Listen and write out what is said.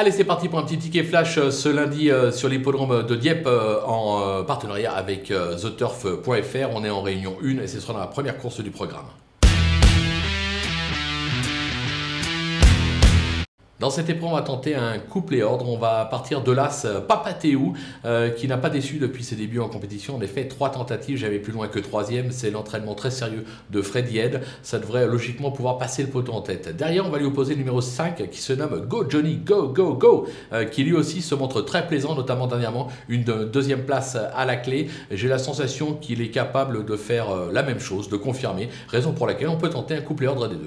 Allez, c'est parti pour un petit ticket flash euh, ce lundi euh, sur l'hippodrome de Dieppe euh, en partenariat avec TheTurf.fr. On est en réunion 1 et ce sera dans la première course du programme. Dans cette épreuve, on va tenter un couple et ordre. On va partir de l'As Papateou, euh, qui n'a pas déçu depuis ses débuts en compétition. En effet, trois tentatives, j'avais plus loin que troisième. C'est l'entraînement très sérieux de Freddy Head. Ça devrait logiquement pouvoir passer le poteau en tête. Derrière, on va lui opposer le numéro 5, qui se nomme Go Johnny, Go, Go, Go, euh, qui lui aussi se montre très plaisant, notamment dernièrement, une deuxième place à la clé. J'ai la sensation qu'il est capable de faire euh, la même chose, de confirmer, raison pour laquelle on peut tenter un couple et ordre des deux.